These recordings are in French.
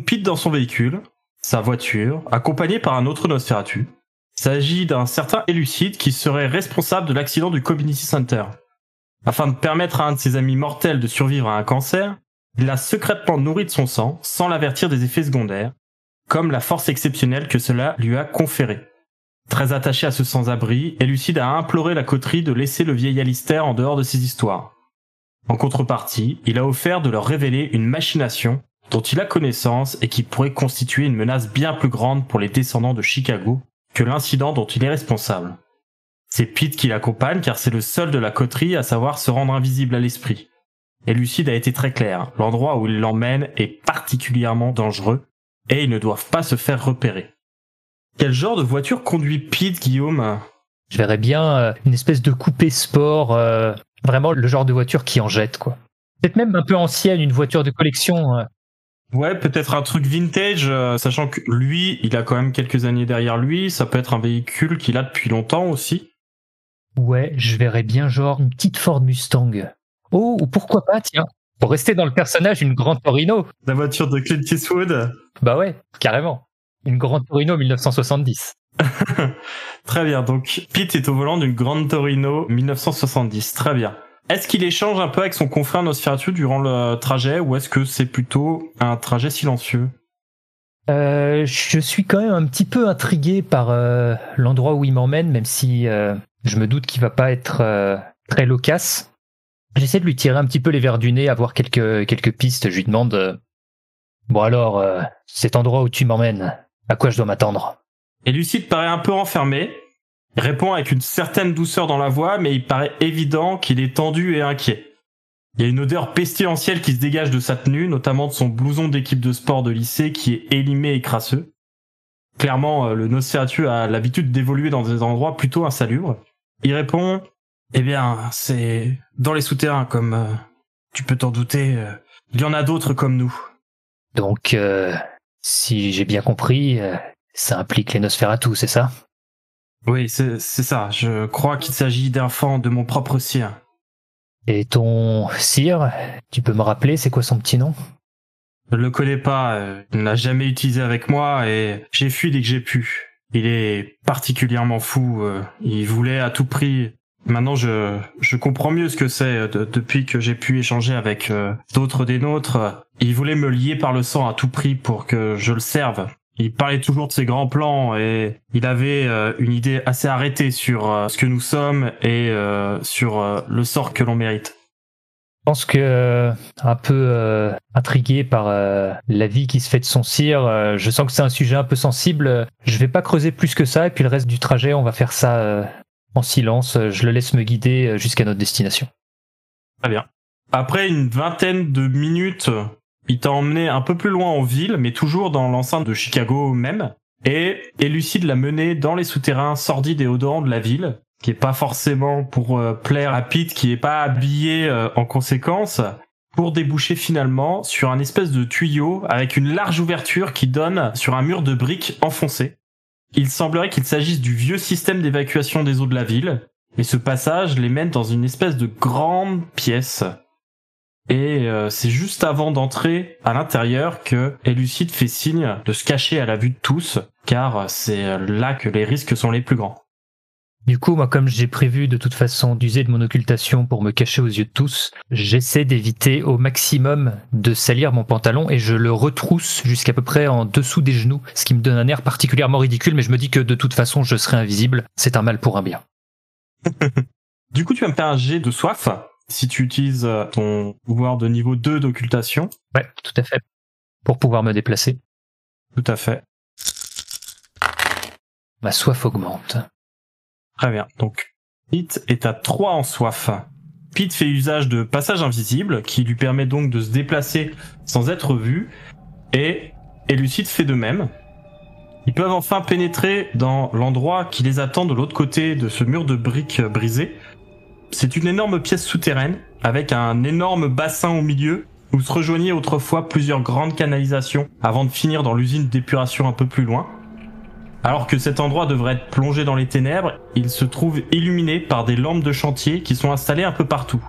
Pete dans son véhicule, sa voiture, accompagné par un autre Nosferatu. S'agit d'un certain Elucide qui serait responsable de l'accident du Community Center. Afin de permettre à un de ses amis mortels de survivre à un cancer, il l'a secrètement nourri de son sang sans l'avertir des effets secondaires, comme la force exceptionnelle que cela lui a conférée. Très attaché à ce sans-abri, Elucide a imploré la coterie de laisser le vieil Alistair en dehors de ses histoires. En contrepartie, il a offert de leur révéler une machination dont il a connaissance et qui pourrait constituer une menace bien plus grande pour les descendants de Chicago que l'incident dont il est responsable. C'est Pete qui l'accompagne car c'est le seul de la coterie à savoir se rendre invisible à l'esprit. Et Lucide a été très clair, l'endroit où il l'emmène est particulièrement dangereux et ils ne doivent pas se faire repérer. Quel genre de voiture conduit Pete, Guillaume? Je verrais bien euh, une espèce de coupé sport, euh, vraiment le genre de voiture qui en jette, quoi. Peut-être même un peu ancienne, une voiture de collection. Ouais, peut-être un truc vintage, euh, sachant que lui, il a quand même quelques années derrière lui, ça peut être un véhicule qu'il a depuis longtemps aussi. Ouais, je verrais bien genre une petite Ford Mustang. Oh, ou pourquoi pas, tiens. Pour rester dans le personnage, une Grande Torino. La voiture de Clint Eastwood. Bah ouais, carrément. Une Grande Torino 1970. Très bien, donc Pete est au volant d'une Grande Torino 1970, très bien. Est-ce qu'il échange un peu avec son confrère Nosferatu durant le trajet ou est-ce que c'est plutôt un trajet silencieux? Euh, je suis quand même un petit peu intrigué par euh, l'endroit où il m'emmène, même si euh, je me doute qu'il va pas être euh, très loquace. J'essaie de lui tirer un petit peu les verres du nez, avoir quelques quelques pistes. Je lui demande bon alors cet endroit où tu m'emmènes, à quoi je dois m'attendre? Et Lucide paraît un peu enfermé. Il répond avec une certaine douceur dans la voix, mais il paraît évident qu'il est tendu et inquiet. Il y a une odeur pestilentielle qui se dégage de sa tenue, notamment de son blouson d'équipe de sport de lycée qui est élimé et crasseux. Clairement, euh, le Nosferatu a l'habitude d'évoluer dans des endroits plutôt insalubres. Il répond Eh bien, c'est dans les souterrains, comme euh, tu peux t'en douter. euh, il y en a d'autres comme nous. Donc, si j'ai bien compris, ça implique les Nosferatu, c'est ça? Oui, c'est ça. Je crois qu'il s'agit d'enfants de mon propre sien. Et ton sire, tu peux me rappeler, c'est quoi son petit nom? Je le connais pas, euh, il ne l'a jamais utilisé avec moi et j'ai fui dès que j'ai pu. Il est particulièrement fou, euh, il voulait à tout prix. Maintenant, je, je comprends mieux ce que c'est euh, de- depuis que j'ai pu échanger avec euh, d'autres des nôtres. Il voulait me lier par le sang à tout prix pour que je le serve. Il parlait toujours de ses grands plans et il avait euh, une idée assez arrêtée sur euh, ce que nous sommes et euh, sur le sort que l'on mérite. Je pense que un peu intrigué par la vie qui se fait de son cire, je sens que c'est un sujet un peu sensible. Je vais pas creuser plus que ça et puis le reste du trajet, on va faire ça en silence. Je le laisse me guider jusqu'à notre destination. Très bien. Après une vingtaine de minutes, il t'a emmené un peu plus loin en ville, mais toujours dans l'enceinte de Chicago même. Et Elucide l'a mené dans les souterrains sordides et odorants de la ville, qui est pas forcément pour euh, plaire à Pete, qui est pas habillé euh, en conséquence, pour déboucher finalement sur un espèce de tuyau avec une large ouverture qui donne sur un mur de briques enfoncé. Il semblerait qu'il s'agisse du vieux système d'évacuation des eaux de la ville, et ce passage les mène dans une espèce de grande pièce. Et euh, c'est juste avant d'entrer à l'intérieur que Elucide fait signe de se cacher à la vue de tous, car c'est là que les risques sont les plus grands. Du coup, moi, comme j'ai prévu de toute façon d'user de mon occultation pour me cacher aux yeux de tous, j'essaie d'éviter au maximum de salir mon pantalon et je le retrousse jusqu'à peu près en dessous des genoux, ce qui me donne un air particulièrement ridicule, mais je me dis que de toute façon, je serai invisible. C'est un mal pour un bien. Du coup, tu vas me faire un jet de soif. Si tu utilises euh, ton pouvoir de niveau 2 d'occultation. Ouais, tout à fait. Pour pouvoir me déplacer. Tout à fait. Ma soif augmente. Très bien. Donc, Pete est à 3 en soif. Pete fait usage de passage invisible, qui lui permet donc de se déplacer sans être vu, et Elucide fait de même. Ils peuvent enfin pénétrer dans l'endroit qui les attend de l'autre côté de ce mur de briques brisé. C'est une énorme pièce souterraine, avec un énorme bassin au milieu, où se rejoignaient autrefois plusieurs grandes canalisations, avant de finir dans l'usine d'épuration un peu plus loin. Alors que cet endroit devrait être plongé dans les ténèbres, il se trouve illuminé par des lampes de chantier qui sont installées un peu partout.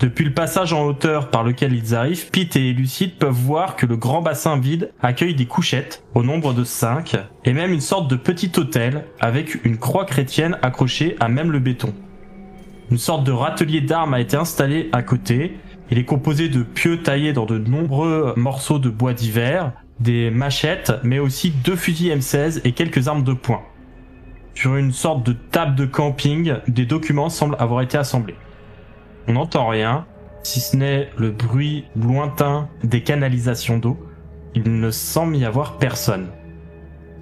Depuis le passage en hauteur par lequel ils arrivent, Pete et Lucide peuvent voir que le grand bassin vide accueille des couchettes, au nombre de 5, et même une sorte de petit hôtel avec une croix chrétienne accrochée à même le béton. Une sorte de râtelier d'armes a été installé à côté. Il est composé de pieux taillés dans de nombreux morceaux de bois divers, des machettes, mais aussi deux fusils M16 et quelques armes de poing. Sur une sorte de table de camping, des documents semblent avoir été assemblés. On n'entend rien, si ce n'est le bruit lointain des canalisations d'eau. Il ne semble y avoir personne.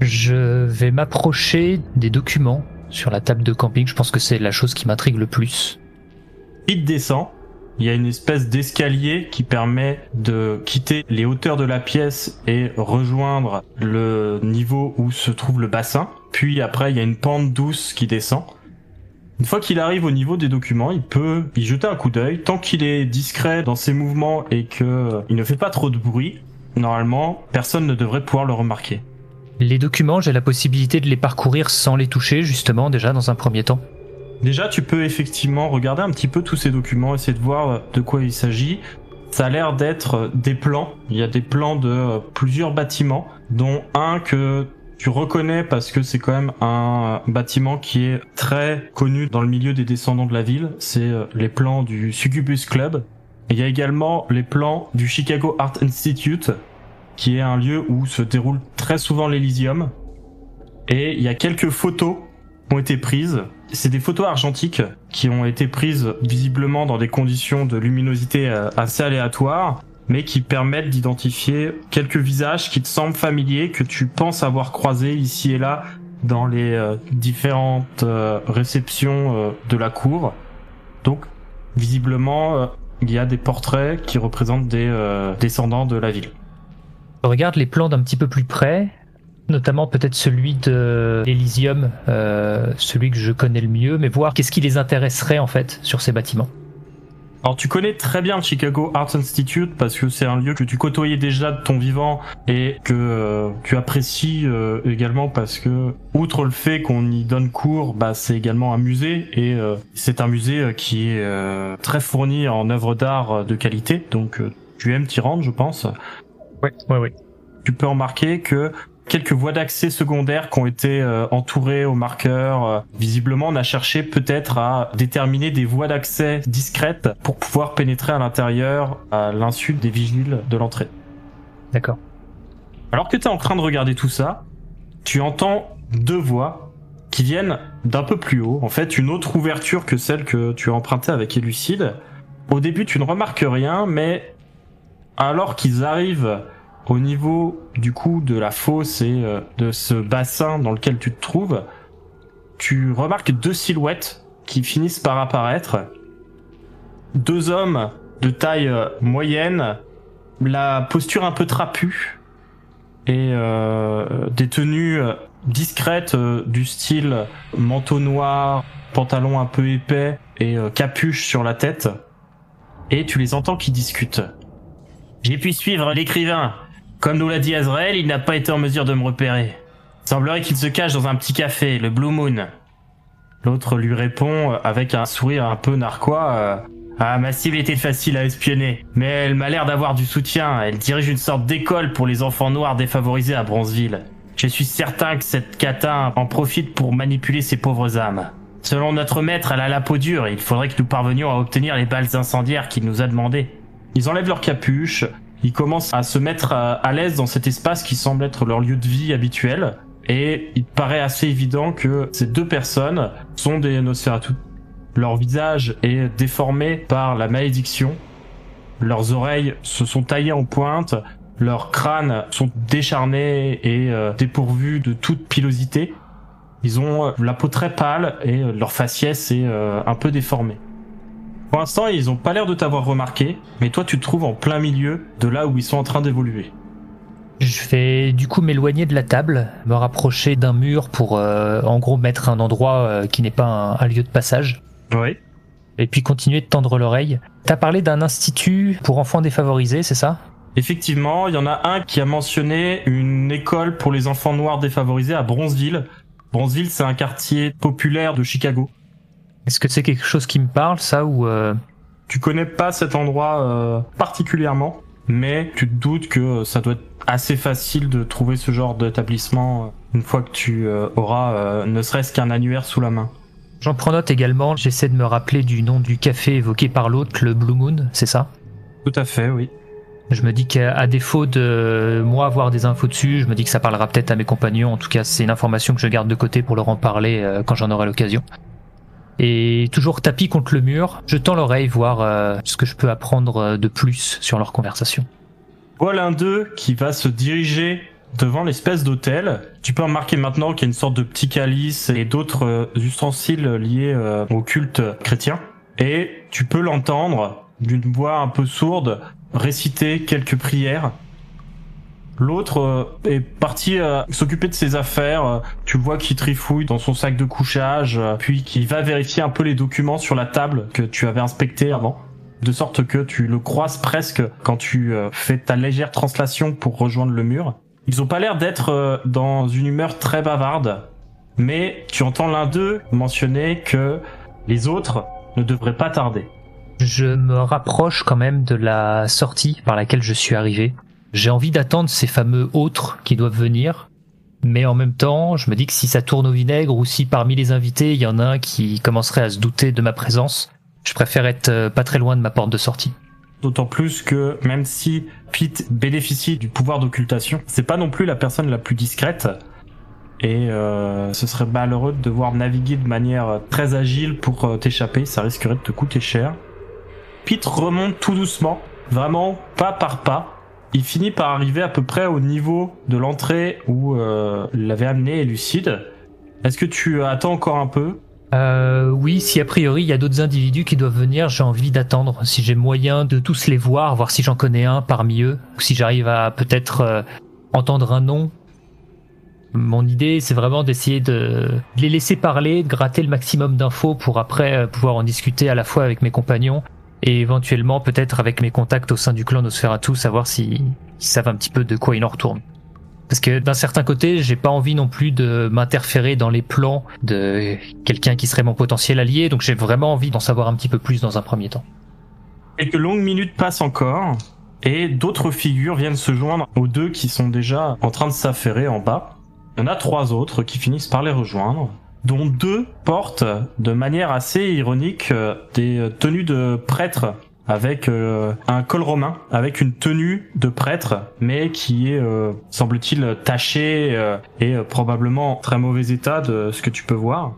Je vais m'approcher des documents sur la table de camping. Je pense que c'est la chose qui m'intrigue le plus. Il descend. Il y a une espèce d'escalier qui permet de quitter les hauteurs de la pièce et rejoindre le niveau où se trouve le bassin. Puis après, il y a une pente douce qui descend. Une fois qu'il arrive au niveau des documents, il peut y jeter un coup d'œil. Tant qu'il est discret dans ses mouvements et que il ne fait pas trop de bruit, normalement, personne ne devrait pouvoir le remarquer. Les documents, j'ai la possibilité de les parcourir sans les toucher, justement, déjà dans un premier temps. Déjà, tu peux effectivement regarder un petit peu tous ces documents, essayer de voir de quoi il s'agit. Ça a l'air d'être des plans. Il y a des plans de plusieurs bâtiments, dont un que tu reconnais parce que c'est quand même un bâtiment qui est très connu dans le milieu des descendants de la ville. C'est euh, les plans du Succubus Club. il y a également les plans du Chicago Art Institute, qui est un lieu où se déroule très souvent l'Elysium. Et il y a quelques photos qui ont été prises. C'est des photos argentiques qui ont été prises visiblement dans des conditions de luminosité euh, assez aléatoires mais qui permettent d'identifier quelques visages qui te semblent familiers, que tu penses avoir croisés ici et là dans les euh, différentes euh, réceptions de la cour. Donc, visiblement, il y a des portraits qui représentent des descendants de la ville. Regarde les plans d'un petit peu plus près, notamment peut-être celui de l'Elysium, celui que je connais le mieux, mais voir qu'est-ce qui les intéresserait en fait sur ces bâtiments. Alors tu connais très bien Chicago Arts Institute parce que c'est un lieu que tu côtoyais déjà de ton vivant et que euh, tu apprécies euh, également parce que outre le fait qu'on y donne cours, bah c'est également un musée et euh, c'est un musée qui est très fourni en œuvres d'art de qualité donc tu aimes t'y rendre je pense. Ouais, ouais, ouais. Tu peux remarquer que quelques voies d'accès secondaires qui ont été euh, entourées au marqueur. Euh, visiblement, on a cherché peut-être à déterminer des voies d'accès discrètes pour pouvoir pénétrer à l'intérieur à l'insu des vigiles de l'entrée. D'accord. Alors que tu es en train de regarder tout ça, tu entends deux voix qui viennent d'un peu plus haut. En fait, une autre ouverture que celle que tu as empruntée avec Elucide. Au début, tu ne remarques rien, mais alors qu'ils arrivent au niveau du coup de la fosse et euh, de ce bassin dans lequel tu te trouves, tu remarques deux silhouettes qui finissent par apparaître. Deux hommes de taille euh, moyenne, la posture un peu trapue et euh, des tenues discrètes du style manteau noir, pantalon un peu épais et capuche sur la tête. Et tu les entends qui discutent. J'ai pu suivre l'écrivain comme nous l'a dit Azrael, il n'a pas été en mesure de me repérer. Semblerait qu'il se cache dans un petit café, le Blue Moon. L'autre lui répond avec un sourire un peu narquois. Euh, ah, ma cible était facile à espionner, mais elle m'a l'air d'avoir du soutien. Elle dirige une sorte d'école pour les enfants noirs défavorisés à Bronzeville. Je suis certain que cette catin en profite pour manipuler ses pauvres âmes. Selon notre maître, elle a la peau dure et il faudrait que nous parvenions à obtenir les balles incendiaires qu'il nous a demandées. Ils enlèvent leur capuche, ils commencent à se mettre à, l'aise dans cet espace qui semble être leur lieu de vie habituel. Et il paraît assez évident que ces deux personnes sont des Nosferatu. Leur visage est déformé par la malédiction. Leurs oreilles se sont taillées en pointe. Leurs crânes sont décharnés et euh, dépourvus de toute pilosité. Ils ont euh, la peau très pâle et euh, leur faciès est un peu déformé. Pour l'instant, ils ont pas l'air de t'avoir remarqué, mais toi tu te trouves en plein milieu de là où ils sont en train d'évoluer. Je vais du coup m'éloigner de la table, me rapprocher d'un mur pour en gros mettre un endroit qui n'est pas un, lieu de passage. Oui. Et puis continuer de tendre l'oreille. T'as parlé d'un institut pour enfants défavorisés, c'est ça? Effectivement, il y en a un qui a mentionné une école pour les enfants noirs défavorisés à Bronzeville. Bronzeville, c'est un quartier populaire de Chicago. Est-ce que c'est quelque chose qui me parle, ça, ou... Euh... Tu connais pas cet endroit euh, particulièrement, mais tu te doutes que ça doit être assez facile de trouver ce genre d'établissement euh, une fois que tu euh, auras ne serait-ce qu'un annuaire sous la main. J'en prends note également, j'essaie de me rappeler du nom du café évoqué par l'autre, le Blue Moon, c'est ça? Tout à fait, oui. Je me dis qu'à défaut de moi avoir des infos dessus, je me dis que ça parlera peut-être à mes compagnons. En tout cas, c'est une information que je garde de côté pour leur en parler euh, quand j'en aurai l'occasion. Et toujours tapis contre le mur, je tends l'oreille voir euh, ce que je peux apprendre euh, de plus sur leur conversation. Voilà l'un d'eux qui va se diriger devant l'espèce d'hôtel. Tu peux remarquer maintenant qu'il y a une sorte de petit calice et d'autres ustensiles liés au culte chrétien. Et tu peux l'entendre d'une voix un peu sourde réciter quelques prières. L'autre euh, est parti euh, s'occuper de ses affaires. Euh, tu vois qu'il trifouille dans son sac de couchage, puis qu'il va vérifier un peu les documents sur la table que tu avais inspecté avant. De sorte que tu le croises presque quand tu fais ta légère translation pour rejoindre le mur. Ils ont pas l'air d'être dans une humeur très bavarde, mais tu entends l'un d'eux mentionner que les autres ne devraient pas tarder. Je me rapproche quand même de la sortie par laquelle je suis arrivé. J'ai envie d'attendre ces fameux autres qui doivent venir, mais en même temps, je me dis que si ça tourne au vinaigre ou si parmi les invités, il y en a un qui commencerait à se douter de ma présence, je préfère être euh, pas très loin de ma porte de sortie. D'autant plus que même si Pete bénéficie du pouvoir d'occultation, c'est pas non plus la personne la plus discrète. Et euh, ce serait malheureux de devoir naviguer de manière très agile pour euh, t'échapper, ça risquerait de te coûter cher. Pete remonte tout doucement, vraiment pas par pas. Il finit par arriver à peu près au niveau de l'entrée où euh, l'avait amené Lucide. Est-ce que tu attends encore un peu? Euh, oui, si a priori il y a d'autres individus qui doivent venir, j'ai envie d'attendre. Si j'ai moyen de tous les voir, voir si j'en connais un parmi eux, ou si j'arrive à peut-être euh, entendre un nom. Mon idée, c'est vraiment d'essayer de les laisser parler, de gratter le maximum d'infos pour après euh, pouvoir en discuter à la fois avec mes compagnons et éventuellement peut-être avec mes contacts au sein du clan Nosferatu savoir si savent un petit peu de quoi il en retourne. Parce que d'un certain côté, j'ai pas envie non plus de m'interférer dans les plans de quelqu'un qui serait mon potentiel allié, donc j'ai vraiment envie d'en savoir un petit peu plus dans un premier temps. Quelques longues minutes passent encore, et d'autres figures viennent se joindre aux deux qui sont déjà en train de s'affairer en bas. Il y en a trois autres qui finissent par les rejoindre dont deux portent de manière assez ironique euh, des tenues de prêtre avec euh, un col romain, avec une tenue de prêtre, mais qui est, euh, semble-t-il, tachée et probablement en très mauvais état de ce que tu peux voir.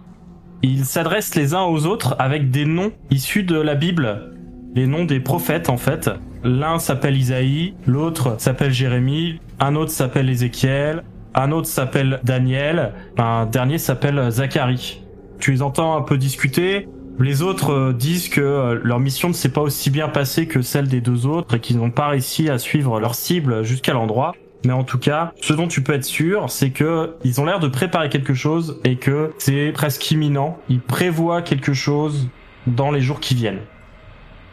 Ils s'adressent les uns aux autres avec des noms issus de la Bible, les noms des prophètes en fait. L'un s'appelle Isaïe, l'autre s'appelle Jérémie, un autre s'appelle Ézéchiel, un autre s'appelle Daniel, un dernier s'appelle Zachary. Tu les entends un peu discuter. Les autres euh, disent que euh, leur mission ne s'est pas aussi bien passée que celle des deux autres et qu'ils n'ont pas réussi à suivre leur cible jusqu'à l'endroit. Mais en tout cas, ce dont tu peux être sûr, c'est que ils ont l'air de préparer quelque chose et que c'est presque imminent. Ils prévoient quelque chose dans les jours qui viennent.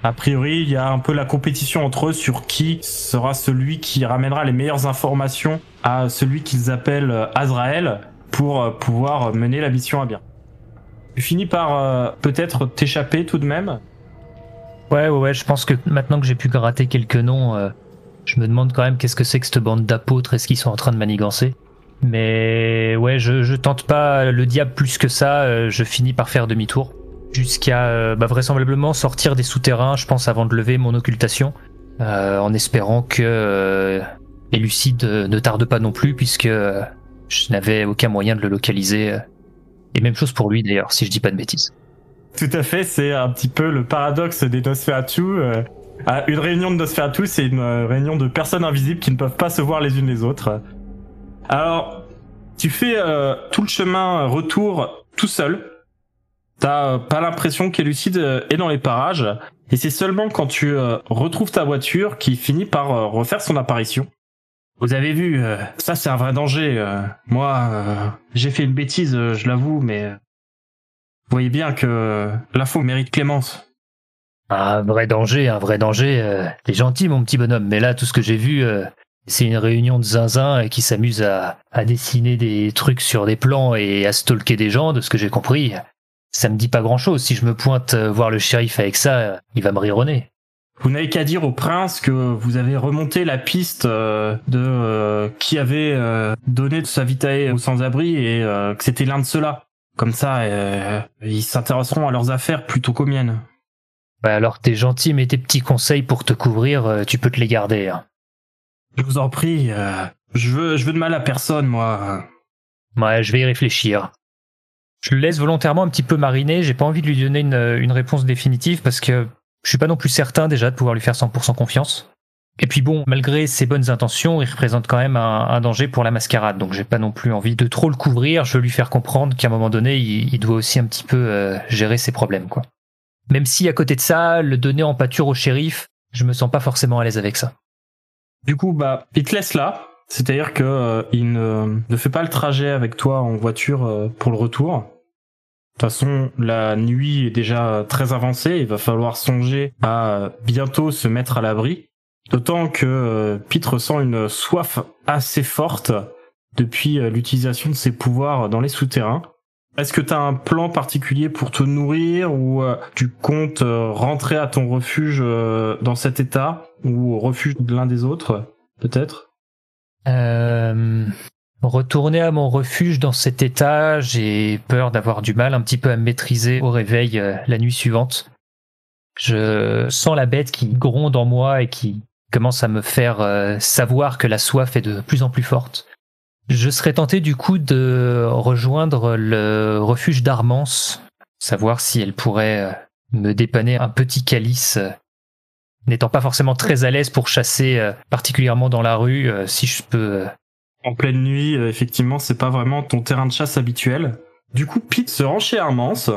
A priori, il y a un peu la compétition entre eux sur qui sera celui qui ramènera les meilleures informations à celui qu'ils appellent euh, Azrael pour euh, pouvoir mener la mission à bien. Tu finis par euh, peut-être t'échapper tout de même? Ouais, ouais, ouais, je pense que maintenant que j'ai pu gratter quelques noms, je me demande quand même qu'est-ce que c'est que cette bande d'apôtres, est-ce qu'ils sont en train de manigancer? Mais ouais, je, je tente pas le diable plus que ça, je finis par faire demi-tour. Jusqu'à euh, bah, vraisemblablement sortir des souterrains, je pense, avant de lever mon occultation, euh, en espérant que euh, Elucide ne tarde pas non plus, puisque je n'avais aucun moyen de le localiser. Et même chose pour lui d'ailleurs, si je dis pas de bêtises. Tout à fait, c'est un petit peu le paradoxe des Nosferatu. Euh, une réunion de Nosferatu, c'est une euh, réunion de personnes invisibles qui ne peuvent pas se voir les unes les autres. Alors, tu fais euh, tout le chemin retour tout seul. T'as pas l'impression qu'Elucide est dans les parages. Et c'est seulement quand tu retrouves ta voiture qu'il finit par refaire son apparition. Vous avez vu, ça c'est un vrai danger. moi, j'ai fait une bêtise, je l'avoue, mais vous voyez bien que l'info mérite clémence. Un vrai danger, un vrai danger. Euh, t'es gentil, mon petit bonhomme, mais là, tout ce que j'ai vu, euh, c'est une réunion de zinzin qui s'amuse à, dessiner des trucs sur des plans et à stalker des gens, de ce que j'ai compris. Ça me dit pas grand chose. Si je me pointe euh, voir le shérif avec ça, il va me rironner. Vous n'avez qu'à dire au prince que vous avez remonté la piste de qui avait donné sa vitae aux sans-abri et que c'était l'un de ceux-là. Comme ça, euh, ils s'intéresseront à leurs affaires plutôt qu'aux miennes. Bah alors t'es gentil, mais tes petits conseils pour te couvrir, euh, tu peux te les garder. Hein. Je vous en prie, euh, je veux, je veux de mal à personne, moi. Ouais, je vais y réfléchir. Je le laisse volontairement un petit peu mariner. J'ai pas envie de lui donner une, une réponse définitive parce que je suis pas non plus certain déjà de pouvoir lui faire 100% confiance. Et puis bon, malgré ses bonnes intentions, il représente quand même un, danger pour la mascarade, donc j'ai pas non plus envie de trop le couvrir. Je veux lui faire comprendre qu'à un moment donné, il, doit aussi un petit peu euh, gérer ses problèmes, quoi. Même si à côté de ça, le donner en pâture au shérif, je me sens pas forcément à l'aise avec ça. Du coup, bah, il te laisse là. C'est-à-dire que euh, il ne, fait pas le trajet avec toi en voiture euh, pour le retour. De toute façon, la nuit est déjà très avancée. Il va falloir songer à bientôt se mettre à l'abri. D'autant que euh, Pete ressent une soif assez forte depuis euh, l'utilisation de ses pouvoirs dans les souterrains. Est-ce que tu as un plan particulier pour te nourrir ou euh, tu comptes rentrer à ton refuge dans cet état ou au refuge de l'un des autres, peut-être? Retourner à mon refuge dans cet état, j'ai peur d'avoir du mal un petit peu à me maîtriser au réveil la nuit suivante. Je sens la bête qui gronde en moi et qui commence à me faire euh, savoir que la soif est de plus en plus forte. Je serais tenté du coup de rejoindre le refuge d'Armance, savoir si elle pourrait euh, me dépanner un petit calice, euh, n'étant pas forcément très à l'aise pour chasser, particulièrement dans la rue, si je peux. En pleine nuit, effectivement, c'est pas vraiment ton terrain de chasse habituel. Du coup, Pete se rend chez Armance